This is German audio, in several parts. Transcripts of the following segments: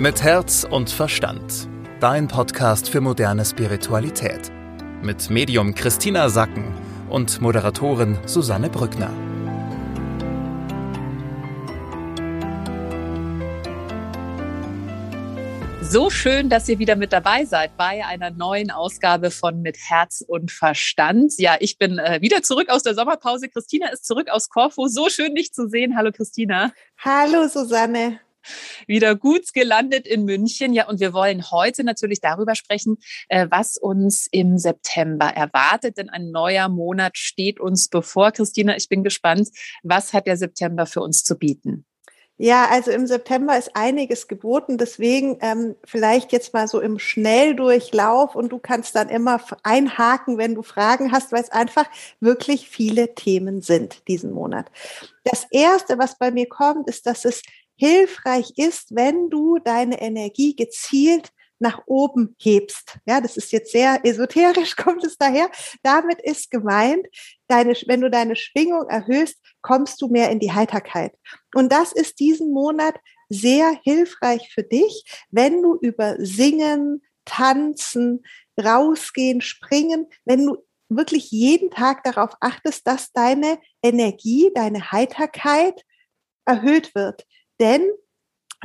Mit Herz und Verstand. Dein Podcast für moderne Spiritualität. Mit Medium Christina Sacken und Moderatorin Susanne Brückner. So schön, dass ihr wieder mit dabei seid bei einer neuen Ausgabe von Mit Herz und Verstand. Ja, ich bin äh, wieder zurück aus der Sommerpause. Christina ist zurück aus Korfu. So schön, dich zu sehen. Hallo, Christina. Hallo, Susanne wieder gut gelandet in München. Ja, und wir wollen heute natürlich darüber sprechen, äh, was uns im September erwartet, denn ein neuer Monat steht uns bevor. Christina, ich bin gespannt, was hat der September für uns zu bieten? Ja, also im September ist einiges geboten. Deswegen ähm, vielleicht jetzt mal so im Schnelldurchlauf und du kannst dann immer einhaken, wenn du Fragen hast, weil es einfach wirklich viele Themen sind diesen Monat. Das erste, was bei mir kommt, ist, dass es hilfreich ist, wenn du deine Energie gezielt nach oben hebst. Ja, das ist jetzt sehr esoterisch, kommt es daher. Damit ist gemeint, deine, wenn du deine Schwingung erhöhst, kommst du mehr in die Heiterkeit. Und das ist diesen Monat sehr hilfreich für dich, wenn du über Singen, Tanzen, rausgehen, springen, wenn du wirklich jeden Tag darauf achtest, dass deine Energie, deine Heiterkeit erhöht wird. Denn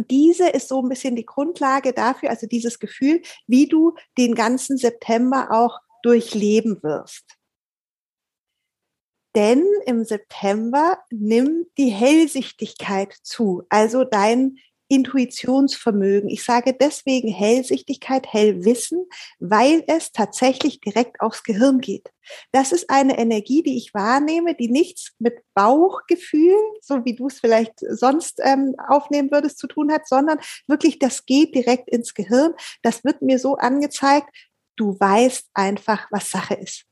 diese ist so ein bisschen die Grundlage dafür, also dieses Gefühl, wie du den ganzen September auch durchleben wirst. Denn im September nimmt die Hellsichtigkeit zu, also dein Intuitionsvermögen. Ich sage deswegen Hellsichtigkeit, Hellwissen, weil es tatsächlich direkt aufs Gehirn geht. Das ist eine Energie, die ich wahrnehme, die nichts mit Bauchgefühl, so wie du es vielleicht sonst ähm, aufnehmen würdest, zu tun hat, sondern wirklich, das geht direkt ins Gehirn. Das wird mir so angezeigt, du weißt einfach, was Sache ist.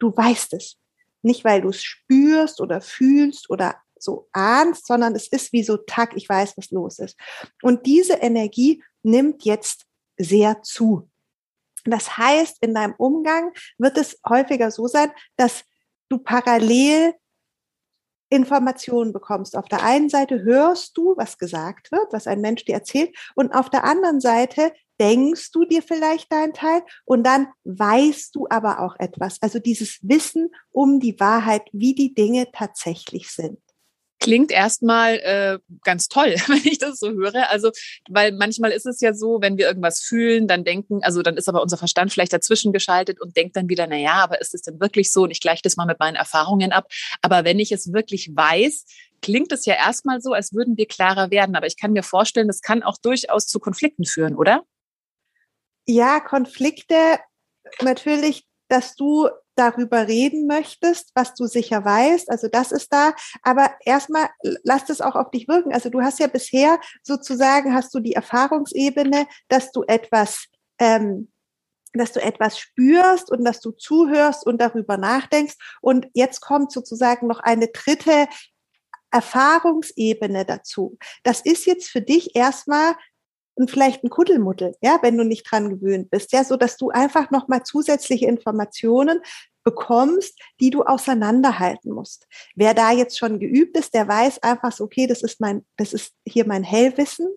Du weißt es. Nicht, weil du es spürst oder fühlst oder so ahnst, sondern es ist wie so Tack, ich weiß, was los ist. Und diese Energie nimmt jetzt sehr zu. Das heißt, in deinem Umgang wird es häufiger so sein, dass du parallel Informationen bekommst. Auf der einen Seite hörst du, was gesagt wird, was ein Mensch dir erzählt, und auf der anderen Seite denkst du dir vielleicht deinen Teil und dann weißt du aber auch etwas. Also dieses Wissen um die Wahrheit, wie die Dinge tatsächlich sind klingt erstmal äh, ganz toll, wenn ich das so höre. Also, weil manchmal ist es ja so, wenn wir irgendwas fühlen, dann denken, also dann ist aber unser Verstand vielleicht dazwischen geschaltet und denkt dann wieder, na ja, aber ist es denn wirklich so? Und ich gleiche das mal mit meinen Erfahrungen ab. Aber wenn ich es wirklich weiß, klingt es ja erstmal so, als würden wir klarer werden. Aber ich kann mir vorstellen, das kann auch durchaus zu Konflikten führen, oder? Ja, Konflikte natürlich, dass du darüber reden möchtest, was du sicher weißt. Also das ist da. Aber erstmal lass das auch auf dich wirken. Also du hast ja bisher sozusagen, hast du die Erfahrungsebene, dass du etwas, ähm, dass du etwas spürst und dass du zuhörst und darüber nachdenkst. Und jetzt kommt sozusagen noch eine dritte Erfahrungsebene dazu. Das ist jetzt für dich erstmal und vielleicht ein Kuddelmuddel, ja, wenn du nicht dran gewöhnt bist, ja, so dass du einfach nochmal zusätzliche Informationen bekommst, die du auseinanderhalten musst. Wer da jetzt schon geübt ist, der weiß einfach so, okay, das ist mein, das ist hier mein Hellwissen.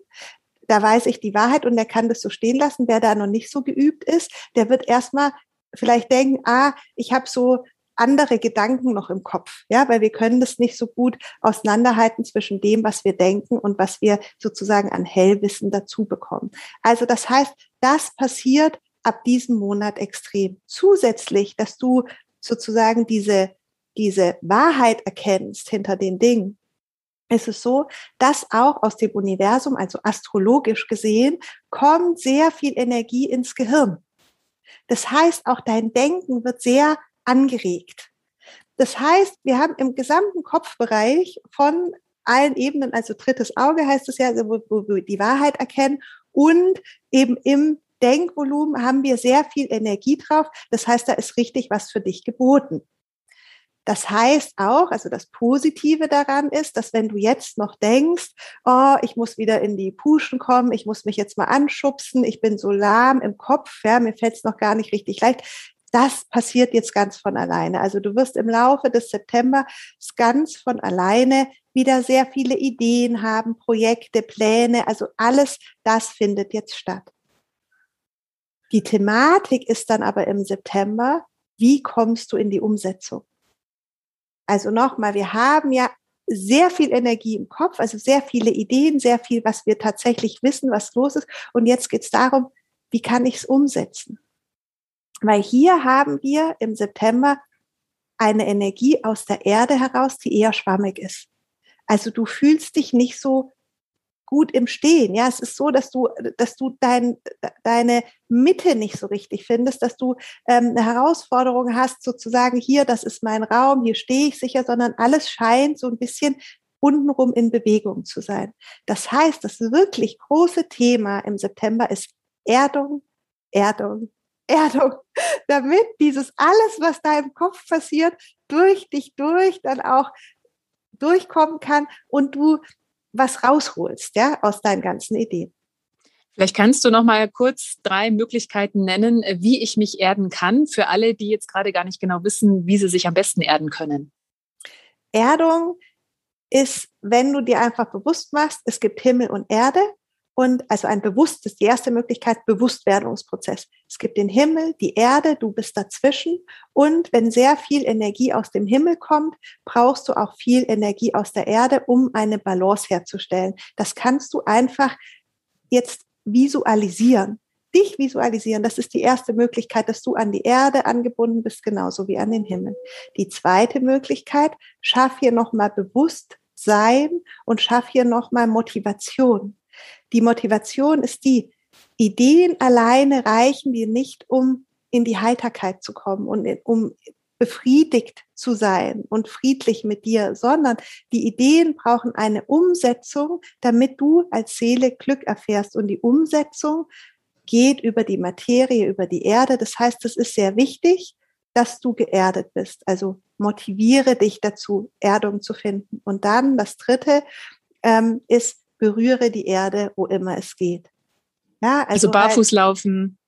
Da weiß ich die Wahrheit und der kann das so stehen lassen. Wer da noch nicht so geübt ist, der wird erstmal vielleicht denken, ah, ich habe so andere Gedanken noch im Kopf, ja, weil wir können das nicht so gut auseinanderhalten zwischen dem, was wir denken und was wir sozusagen an Hellwissen dazu bekommen. Also das heißt, das passiert ab diesem Monat extrem. Zusätzlich, dass du sozusagen diese, diese Wahrheit erkennst hinter den Dingen, ist es so, dass auch aus dem Universum, also astrologisch gesehen, kommt sehr viel Energie ins Gehirn. Das heißt, auch dein Denken wird sehr angeregt. Das heißt, wir haben im gesamten Kopfbereich von allen Ebenen, also drittes Auge heißt es ja, also wo, wo wir die Wahrheit erkennen und eben im Denkvolumen haben wir sehr viel Energie drauf. Das heißt, da ist richtig was für dich geboten. Das heißt auch, also das Positive daran ist, dass wenn du jetzt noch denkst, oh, ich muss wieder in die Puschen kommen, ich muss mich jetzt mal anschubsen, ich bin so lahm im Kopf, ja, mir fällt es noch gar nicht richtig leicht, das passiert jetzt ganz von alleine. Also du wirst im Laufe des September ganz von alleine wieder sehr viele Ideen haben, Projekte, Pläne, also alles das findet jetzt statt. Die Thematik ist dann aber im September, wie kommst du in die Umsetzung? Also nochmal, wir haben ja sehr viel Energie im Kopf, also sehr viele Ideen, sehr viel, was wir tatsächlich wissen, was los ist. Und jetzt geht es darum, wie kann ich es umsetzen? Weil hier haben wir im September eine Energie aus der Erde heraus, die eher schwammig ist. Also du fühlst dich nicht so gut im Stehen. Ja, es ist so, dass du, dass du dein, deine Mitte nicht so richtig findest, dass du ähm, eine Herausforderung hast, sozusagen hier, das ist mein Raum, hier stehe ich sicher, sondern alles scheint so ein bisschen untenrum in Bewegung zu sein. Das heißt, das wirklich große Thema im September ist Erdung, Erdung, Erdung, damit dieses alles, was da im Kopf passiert, durch dich durch dann auch durchkommen kann und du was rausholst, ja, aus deinen ganzen Ideen. Vielleicht kannst du noch mal kurz drei Möglichkeiten nennen, wie ich mich erden kann, für alle, die jetzt gerade gar nicht genau wissen, wie sie sich am besten erden können. Erdung ist, wenn du dir einfach bewusst machst, es gibt Himmel und Erde und also ein bewusstes, die erste Möglichkeit, Bewusstwerdungsprozess. Es gibt den Himmel, die Erde, du bist dazwischen. Und wenn sehr viel Energie aus dem Himmel kommt, brauchst du auch viel Energie aus der Erde, um eine Balance herzustellen. Das kannst du einfach jetzt visualisieren. Dich visualisieren, das ist die erste Möglichkeit, dass du an die Erde angebunden bist, genauso wie an den Himmel. Die zweite Möglichkeit, schaff hier nochmal Bewusstsein und schaff hier nochmal Motivation. Die Motivation ist die, Ideen alleine reichen dir nicht, um in die Heiterkeit zu kommen und um befriedigt zu sein und friedlich mit dir, sondern die Ideen brauchen eine Umsetzung, damit du als Seele Glück erfährst. Und die Umsetzung geht über die Materie, über die Erde. Das heißt, es ist sehr wichtig, dass du geerdet bist. Also motiviere dich dazu, Erdung zu finden. Und dann das Dritte ähm, ist, berühre die Erde, wo immer es geht. Ja, also, also barfuß laufen.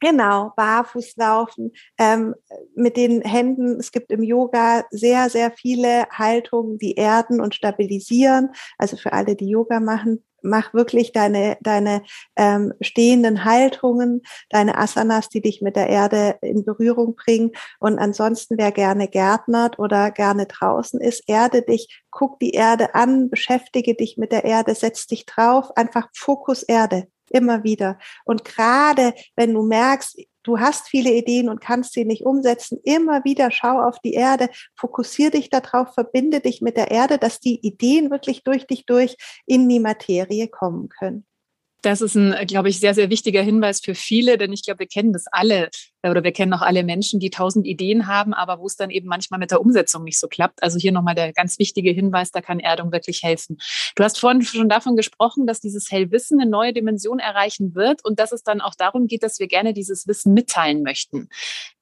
Genau, barfuß laufen, ähm, mit den Händen. Es gibt im Yoga sehr, sehr viele Haltungen, die erden und stabilisieren. Also für alle, die Yoga machen, mach wirklich deine, deine ähm, stehenden Haltungen, deine Asanas, die dich mit der Erde in Berührung bringen. Und ansonsten, wer gerne gärtnert oder gerne draußen ist, erde dich, guck die Erde an, beschäftige dich mit der Erde, setz dich drauf, einfach Fokus Erde immer wieder. Und gerade wenn du merkst, du hast viele Ideen und kannst sie nicht umsetzen, immer wieder schau auf die Erde, fokussier dich darauf, verbinde dich mit der Erde, dass die Ideen wirklich durch dich durch in die Materie kommen können. Das ist ein, glaube ich, sehr, sehr wichtiger Hinweis für viele, denn ich glaube, wir kennen das alle äh, oder wir kennen auch alle Menschen, die tausend Ideen haben, aber wo es dann eben manchmal mit der Umsetzung nicht so klappt. Also hier nochmal der ganz wichtige Hinweis, da kann Erdung wirklich helfen. Du hast vorhin schon davon gesprochen, dass dieses Hellwissen eine neue Dimension erreichen wird und dass es dann auch darum geht, dass wir gerne dieses Wissen mitteilen möchten.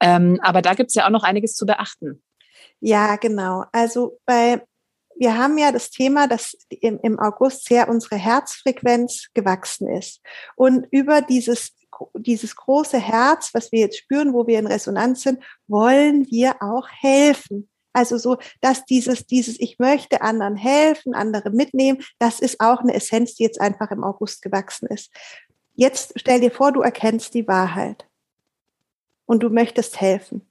Ähm, aber da gibt es ja auch noch einiges zu beachten. Ja, genau. Also bei wir haben ja das Thema, dass im, im August sehr unsere Herzfrequenz gewachsen ist. Und über dieses dieses große Herz, was wir jetzt spüren, wo wir in Resonanz sind, wollen wir auch helfen. Also so, dass dieses, dieses, ich möchte anderen helfen, andere mitnehmen, das ist auch eine Essenz, die jetzt einfach im August gewachsen ist. Jetzt stell dir vor, du erkennst die Wahrheit und du möchtest helfen.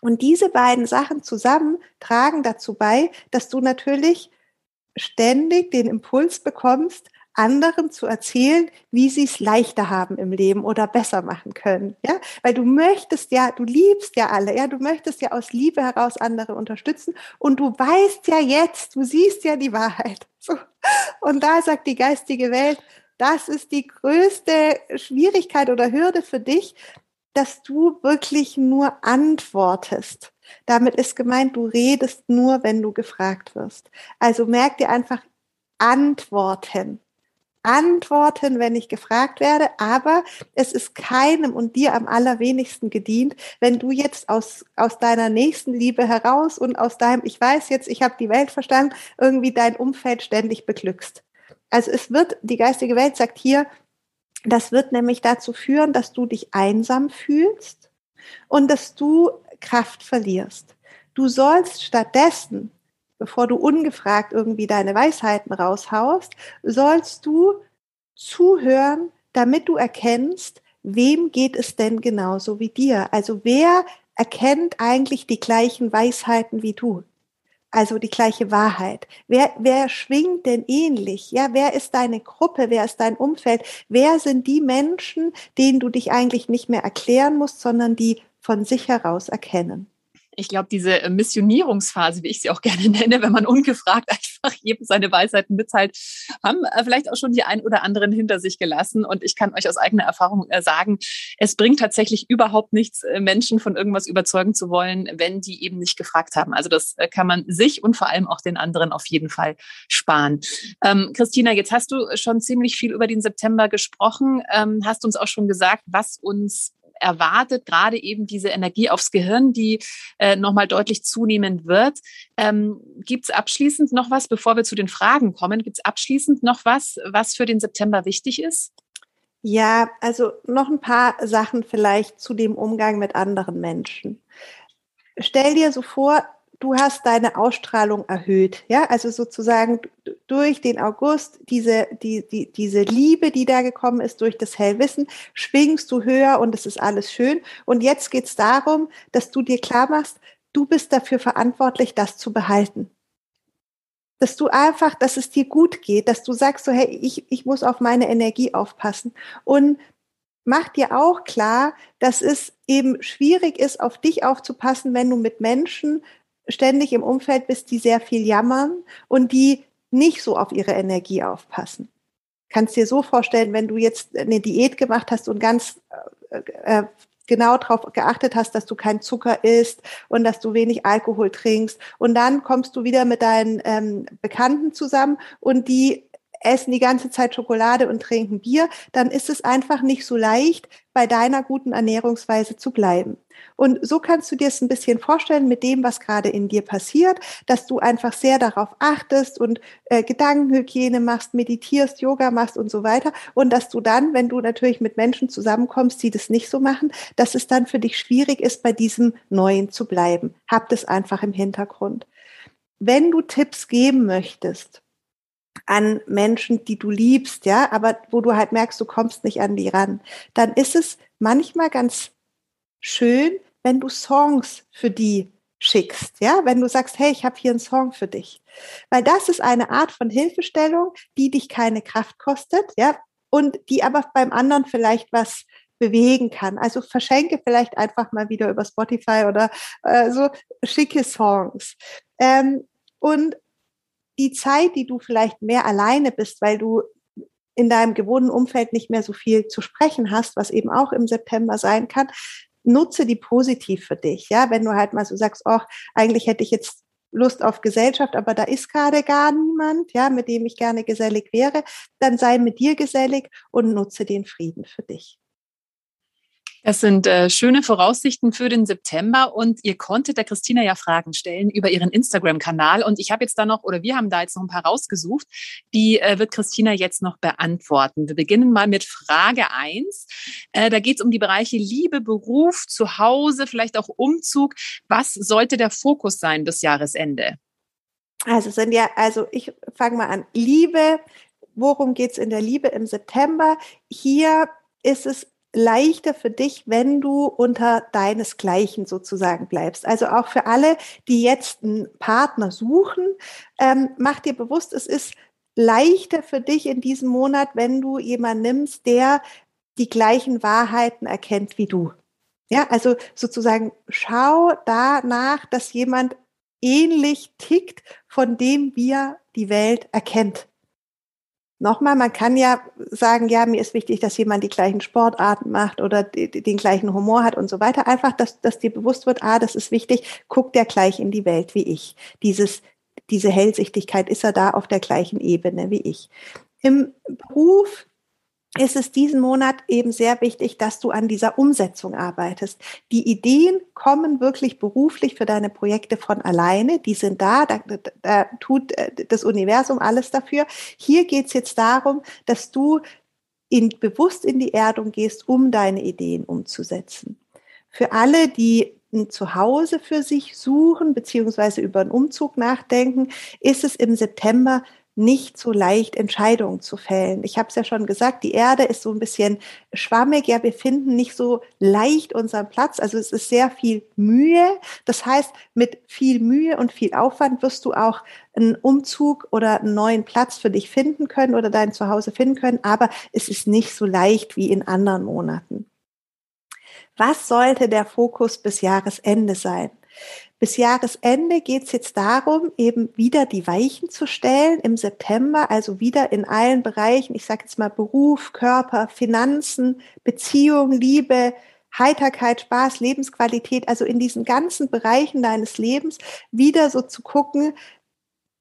Und diese beiden Sachen zusammen tragen dazu bei, dass du natürlich ständig den Impuls bekommst, anderen zu erzählen, wie sie es leichter haben im Leben oder besser machen können. Ja, weil du möchtest ja, du liebst ja alle, ja, du möchtest ja aus Liebe heraus andere unterstützen und du weißt ja jetzt, du siehst ja die Wahrheit. So. Und da sagt die geistige Welt, das ist die größte Schwierigkeit oder Hürde für dich, dass du wirklich nur antwortest. Damit ist gemeint, du redest nur, wenn du gefragt wirst. Also merk dir einfach antworten. Antworten, wenn ich gefragt werde, aber es ist keinem und dir am allerwenigsten gedient, wenn du jetzt aus, aus deiner nächsten Liebe heraus und aus deinem, ich weiß jetzt, ich habe die Welt verstanden, irgendwie dein Umfeld ständig beglückst. Also es wird, die geistige Welt sagt hier, das wird nämlich dazu führen, dass du dich einsam fühlst und dass du Kraft verlierst. Du sollst stattdessen, bevor du ungefragt irgendwie deine Weisheiten raushaust, sollst du zuhören, damit du erkennst, wem geht es denn genauso wie dir? Also wer erkennt eigentlich die gleichen Weisheiten wie du? Also die gleiche Wahrheit. Wer, wer schwingt denn ähnlich? Ja, wer ist deine Gruppe? Wer ist dein Umfeld? Wer sind die Menschen, denen du dich eigentlich nicht mehr erklären musst, sondern die von sich heraus erkennen? Ich glaube, diese äh, Missionierungsphase, wie ich sie auch gerne nenne, wenn man ungefragt einfach jedem seine Weisheiten mitteilt, haben äh, vielleicht auch schon die ein oder anderen hinter sich gelassen. Und ich kann euch aus eigener Erfahrung äh, sagen, es bringt tatsächlich überhaupt nichts, Menschen von irgendwas überzeugen zu wollen, wenn die eben nicht gefragt haben. Also das kann man sich und vor allem auch den anderen auf jeden Fall sparen. Ähm, Christina, jetzt hast du schon ziemlich viel über den September gesprochen, ähm, hast uns auch schon gesagt, was uns erwartet, gerade eben diese Energie aufs Gehirn, die äh, nochmal deutlich zunehmen wird. Ähm, Gibt es abschließend noch was, bevor wir zu den Fragen kommen, gibt es abschließend noch was, was für den September wichtig ist? Ja, also noch ein paar Sachen vielleicht zu dem Umgang mit anderen Menschen. Stell dir so vor, du hast deine Ausstrahlung erhöht. Ja, also sozusagen durch den August, diese, die, die, diese Liebe, die da gekommen ist, durch das Hellwissen, schwingst du höher und es ist alles schön. Und jetzt geht es darum, dass du dir klar machst, du bist dafür verantwortlich, das zu behalten. Dass du einfach, dass es dir gut geht, dass du sagst so, hey, ich, ich muss auf meine Energie aufpassen. Und mach dir auch klar, dass es eben schwierig ist, auf dich aufzupassen, wenn du mit Menschen ständig im Umfeld bist, die sehr viel jammern und die nicht so auf ihre Energie aufpassen. Kannst dir so vorstellen, wenn du jetzt eine Diät gemacht hast und ganz äh, äh, genau darauf geachtet hast, dass du kein Zucker isst und dass du wenig Alkohol trinkst und dann kommst du wieder mit deinen ähm, Bekannten zusammen und die essen die ganze Zeit Schokolade und trinken Bier, dann ist es einfach nicht so leicht, bei deiner guten Ernährungsweise zu bleiben. Und so kannst du dir es ein bisschen vorstellen mit dem, was gerade in dir passiert, dass du einfach sehr darauf achtest und äh, Gedankenhygiene machst, meditierst, Yoga machst und so weiter. Und dass du dann, wenn du natürlich mit Menschen zusammenkommst, die das nicht so machen, dass es dann für dich schwierig ist, bei diesem Neuen zu bleiben. Hab das einfach im Hintergrund. Wenn du Tipps geben möchtest, an Menschen, die du liebst, ja, aber wo du halt merkst, du kommst nicht an die ran, dann ist es manchmal ganz schön, wenn du Songs für die schickst, ja, wenn du sagst, hey, ich habe hier einen Song für dich, weil das ist eine Art von Hilfestellung, die dich keine Kraft kostet, ja, und die aber beim anderen vielleicht was bewegen kann. Also verschenke vielleicht einfach mal wieder über Spotify oder äh, so schicke Songs. Ähm, und die Zeit, die du vielleicht mehr alleine bist, weil du in deinem gewohnten Umfeld nicht mehr so viel zu sprechen hast, was eben auch im September sein kann, nutze die positiv für dich. Ja, wenn du halt mal so sagst, oh, eigentlich hätte ich jetzt Lust auf Gesellschaft, aber da ist gerade gar niemand, ja, mit dem ich gerne gesellig wäre, dann sei mit dir gesellig und nutze den Frieden für dich. Das sind äh, schöne Voraussichten für den September und ihr konntet der Christina ja Fragen stellen über ihren Instagram-Kanal und ich habe jetzt da noch oder wir haben da jetzt noch ein paar rausgesucht, die äh, wird Christina jetzt noch beantworten. Wir beginnen mal mit Frage eins. Äh, da geht es um die Bereiche Liebe, Beruf, Zuhause, vielleicht auch Umzug. Was sollte der Fokus sein bis Jahresende? Also sind ja, also ich fange mal an. Liebe, worum geht es in der Liebe im September? Hier ist es leichter für dich, wenn du unter deinesgleichen sozusagen bleibst. Also auch für alle, die jetzt einen Partner suchen, ähm, mach dir bewusst, es ist leichter für dich in diesem Monat, wenn du jemanden nimmst, der die gleichen Wahrheiten erkennt wie du. Ja, also sozusagen schau danach, dass jemand ähnlich tickt, von dem wir die Welt erkennt. Nochmal, man kann ja sagen, ja, mir ist wichtig, dass jemand die gleichen Sportarten macht oder die, den gleichen Humor hat und so weiter. Einfach, dass, dass dir bewusst wird, ah, das ist wichtig, guckt der gleich in die Welt wie ich. Dieses, diese Hellsichtigkeit ist er da auf der gleichen Ebene wie ich. Im Beruf ist es diesen Monat eben sehr wichtig, dass du an dieser Umsetzung arbeitest. Die Ideen kommen wirklich beruflich für deine Projekte von alleine. Die sind da, da, da tut äh, das Universum alles dafür. Hier geht es jetzt darum, dass du in, bewusst in die Erdung gehst, um deine Ideen umzusetzen. für alle, die ein Zuhause für sich suchen, beziehungsweise über einen Umzug nachdenken, ist es im September nicht so leicht, Entscheidungen zu fällen. Ich habe es ja schon gesagt, die Erde ist so ein bisschen schwammig. Ja, wir finden nicht so leicht unseren Platz. Also es ist sehr viel Mühe. Das heißt, mit viel Mühe und viel Aufwand wirst du auch einen Umzug oder einen neuen Platz für dich finden können oder dein Zuhause finden können. Aber es ist nicht so leicht wie in anderen Monaten. Was sollte der Fokus bis Jahresende sein? Bis Jahresende geht es jetzt darum, eben wieder die Weichen zu stellen im September, also wieder in allen Bereichen, ich sage jetzt mal Beruf, Körper, Finanzen, Beziehung, Liebe, Heiterkeit, Spaß, Lebensqualität, also in diesen ganzen Bereichen deines Lebens wieder so zu gucken,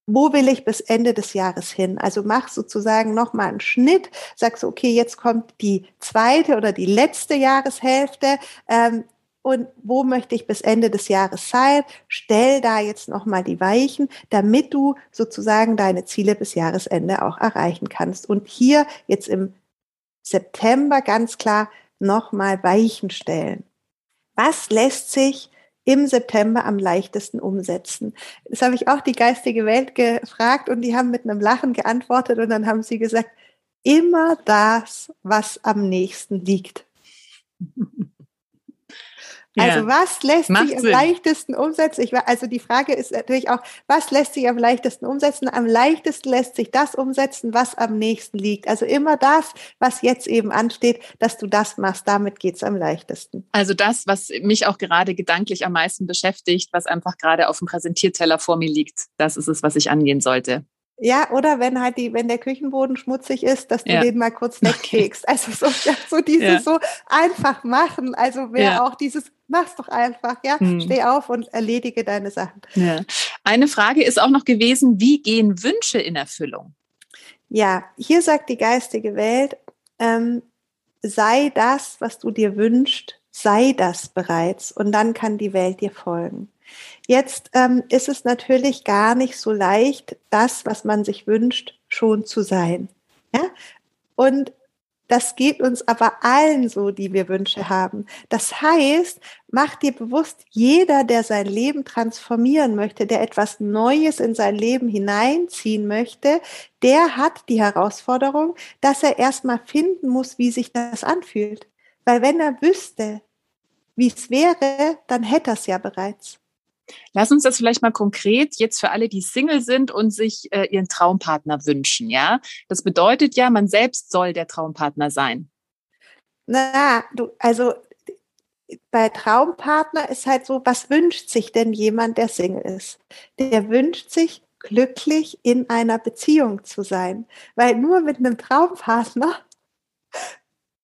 wo will ich bis Ende des Jahres hin? Also mach sozusagen nochmal einen Schnitt, sagst so, okay, jetzt kommt die zweite oder die letzte Jahreshälfte. Ähm, und wo möchte ich bis Ende des Jahres sein? Stell da jetzt nochmal die Weichen, damit du sozusagen deine Ziele bis Jahresende auch erreichen kannst. Und hier jetzt im September ganz klar nochmal Weichen stellen. Was lässt sich im September am leichtesten umsetzen? Das habe ich auch die geistige Welt gefragt und die haben mit einem Lachen geantwortet und dann haben sie gesagt, immer das, was am nächsten liegt. Also was lässt Macht sich am Sinn. leichtesten umsetzen? Ich, also die Frage ist natürlich auch, was lässt sich am leichtesten umsetzen? Am leichtesten lässt sich das umsetzen, was am nächsten liegt. Also immer das, was jetzt eben ansteht, dass du das machst. Damit geht's am leichtesten. Also das, was mich auch gerade gedanklich am meisten beschäftigt, was einfach gerade auf dem Präsentierteller vor mir liegt, das ist es, was ich angehen sollte. Ja, oder wenn halt die, wenn der Küchenboden schmutzig ist, dass du ja. den mal kurz wegkriegst. Also so, so dieses ja. so einfach machen. Also wer ja. auch dieses, mach's doch einfach, ja. Hm. Steh auf und erledige deine Sachen. Ja. Eine Frage ist auch noch gewesen, wie gehen Wünsche in Erfüllung? Ja, hier sagt die geistige Welt, ähm, sei das, was du dir wünschst, sei das bereits und dann kann die Welt dir folgen. Jetzt ähm, ist es natürlich gar nicht so leicht, das, was man sich wünscht, schon zu sein. Ja? Und das geht uns aber allen so, die wir Wünsche haben. Das heißt, mach dir bewusst, jeder, der sein Leben transformieren möchte, der etwas Neues in sein Leben hineinziehen möchte, der hat die Herausforderung, dass er erstmal finden muss, wie sich das anfühlt. Weil wenn er wüsste, wie es wäre, dann hätte er es ja bereits. Lass uns das vielleicht mal konkret jetzt für alle, die Single sind und sich äh, ihren Traumpartner wünschen, ja? Das bedeutet ja, man selbst soll der Traumpartner sein. Na, du, also bei Traumpartner ist halt so, was wünscht sich denn jemand, der Single ist? Der wünscht sich glücklich in einer Beziehung zu sein, weil nur mit einem Traumpartner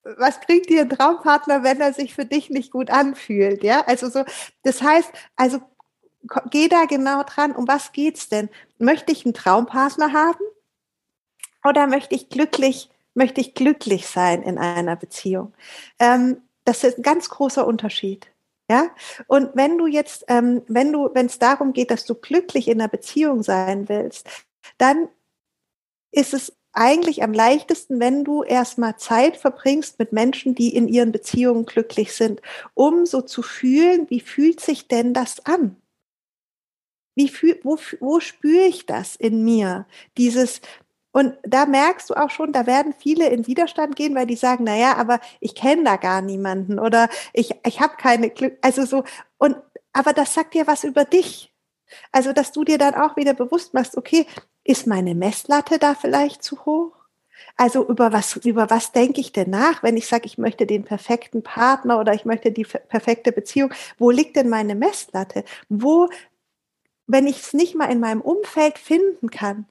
was bringt dir ein Traumpartner, wenn er sich für dich nicht gut anfühlt? Ja, also so, das heißt, also geh da genau dran. Um was geht's denn? Möchte ich einen Traumpartner haben? Oder möchte ich glücklich, möchte ich glücklich sein in einer Beziehung? Ähm, das ist ein ganz großer Unterschied. Ja, und wenn du jetzt, ähm, wenn du, wenn es darum geht, dass du glücklich in einer Beziehung sein willst, dann ist es eigentlich am leichtesten, wenn du erstmal Zeit verbringst mit Menschen, die in ihren Beziehungen glücklich sind, um so zu fühlen, wie fühlt sich denn das an? Wie fühl, wo, wo spüre ich das in mir? Dieses, und da merkst du auch schon, da werden viele in Widerstand gehen, weil die sagen, na ja, aber ich kenne da gar niemanden oder ich, ich habe keine Glück, also so, und, aber das sagt dir was über dich. Also, dass du dir dann auch wieder bewusst machst, okay, ist meine Messlatte da vielleicht zu hoch? Also über was, über was denke ich denn nach, wenn ich sage, ich möchte den perfekten Partner oder ich möchte die perfekte Beziehung? Wo liegt denn meine Messlatte? Wo wenn ich es nicht mal in meinem Umfeld finden kann,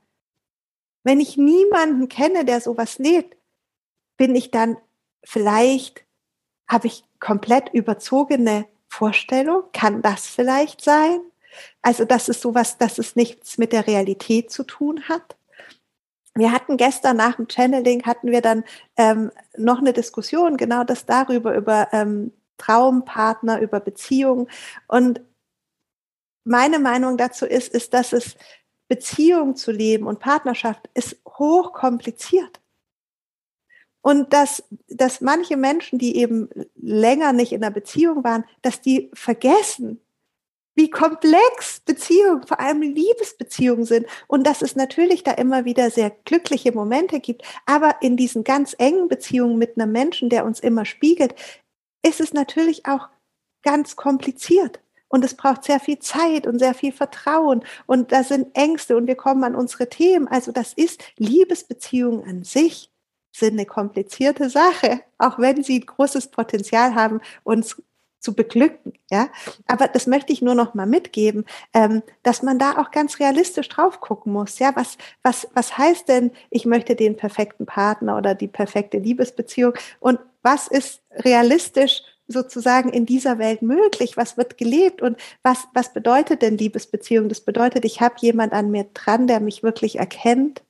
wenn ich niemanden kenne, der sowas lebt, bin ich dann vielleicht, habe ich komplett überzogene Vorstellung? Kann das vielleicht sein? Also, das ist sowas, dass es nichts mit der Realität zu tun hat. Wir hatten gestern nach dem Channeling hatten wir dann ähm, noch eine Diskussion, genau das darüber, über ähm, Traumpartner, über Beziehungen. Und meine Meinung dazu ist, ist, dass es Beziehung zu leben und Partnerschaft ist hochkompliziert. Und dass, dass manche Menschen, die eben länger nicht in einer Beziehung waren, dass die vergessen, wie komplex Beziehungen, vor allem Liebesbeziehungen sind und dass es natürlich da immer wieder sehr glückliche Momente gibt. Aber in diesen ganz engen Beziehungen mit einem Menschen, der uns immer spiegelt, ist es natürlich auch ganz kompliziert. Und es braucht sehr viel Zeit und sehr viel Vertrauen. Und da sind Ängste und wir kommen an unsere Themen. Also das ist Liebesbeziehungen an sich sind eine komplizierte Sache, auch wenn sie großes Potenzial haben, uns zu beglücken, ja. Aber das möchte ich nur noch mal mitgeben, ähm, dass man da auch ganz realistisch drauf gucken muss, ja. Was, was, was heißt denn, ich möchte den perfekten Partner oder die perfekte Liebesbeziehung und was ist realistisch sozusagen in dieser Welt möglich? Was wird gelebt und was, was bedeutet denn Liebesbeziehung? Das bedeutet, ich habe jemand an mir dran, der mich wirklich erkennt,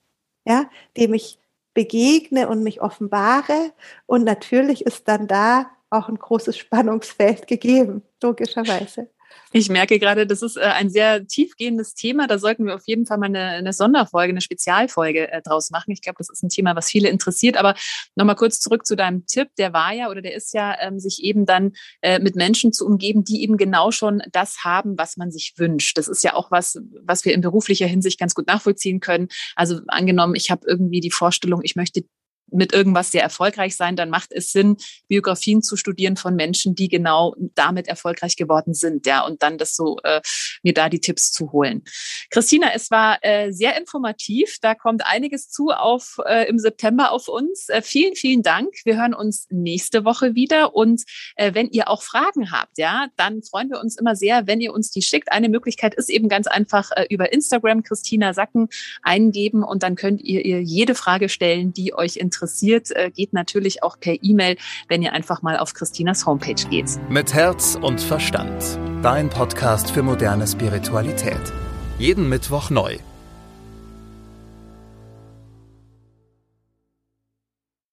ja, dem ich begegne und mich offenbare. Und natürlich ist dann da auch ein großes Spannungsfeld gegeben, logischerweise. Ich merke gerade, das ist äh, ein sehr tiefgehendes Thema. Da sollten wir auf jeden Fall mal eine, eine Sonderfolge, eine Spezialfolge äh, draus machen. Ich glaube, das ist ein Thema, was viele interessiert. Aber nochmal kurz zurück zu deinem Tipp. Der war ja oder der ist ja, ähm, sich eben dann äh, mit Menschen zu umgeben, die eben genau schon das haben, was man sich wünscht. Das ist ja auch was, was wir in beruflicher Hinsicht ganz gut nachvollziehen können. Also angenommen, ich habe irgendwie die Vorstellung, ich möchte mit irgendwas sehr erfolgreich sein, dann macht es Sinn, Biografien zu studieren von Menschen, die genau damit erfolgreich geworden sind, ja, und dann das so äh, mir da die Tipps zu holen. Christina, es war äh, sehr informativ. Da kommt einiges zu auf äh, im September auf uns. Äh, vielen, vielen Dank. Wir hören uns nächste Woche wieder und äh, wenn ihr auch Fragen habt, ja, dann freuen wir uns immer sehr, wenn ihr uns die schickt. Eine Möglichkeit ist eben ganz einfach äh, über Instagram Christina Sacken eingeben und dann könnt ihr ihr jede Frage stellen, die euch interessiert interessiert, äh, geht natürlich auch per E-Mail, wenn ihr einfach mal auf Christinas Homepage geht. Mit Herz und Verstand. Dein Podcast für moderne Spiritualität. Jeden Mittwoch neu.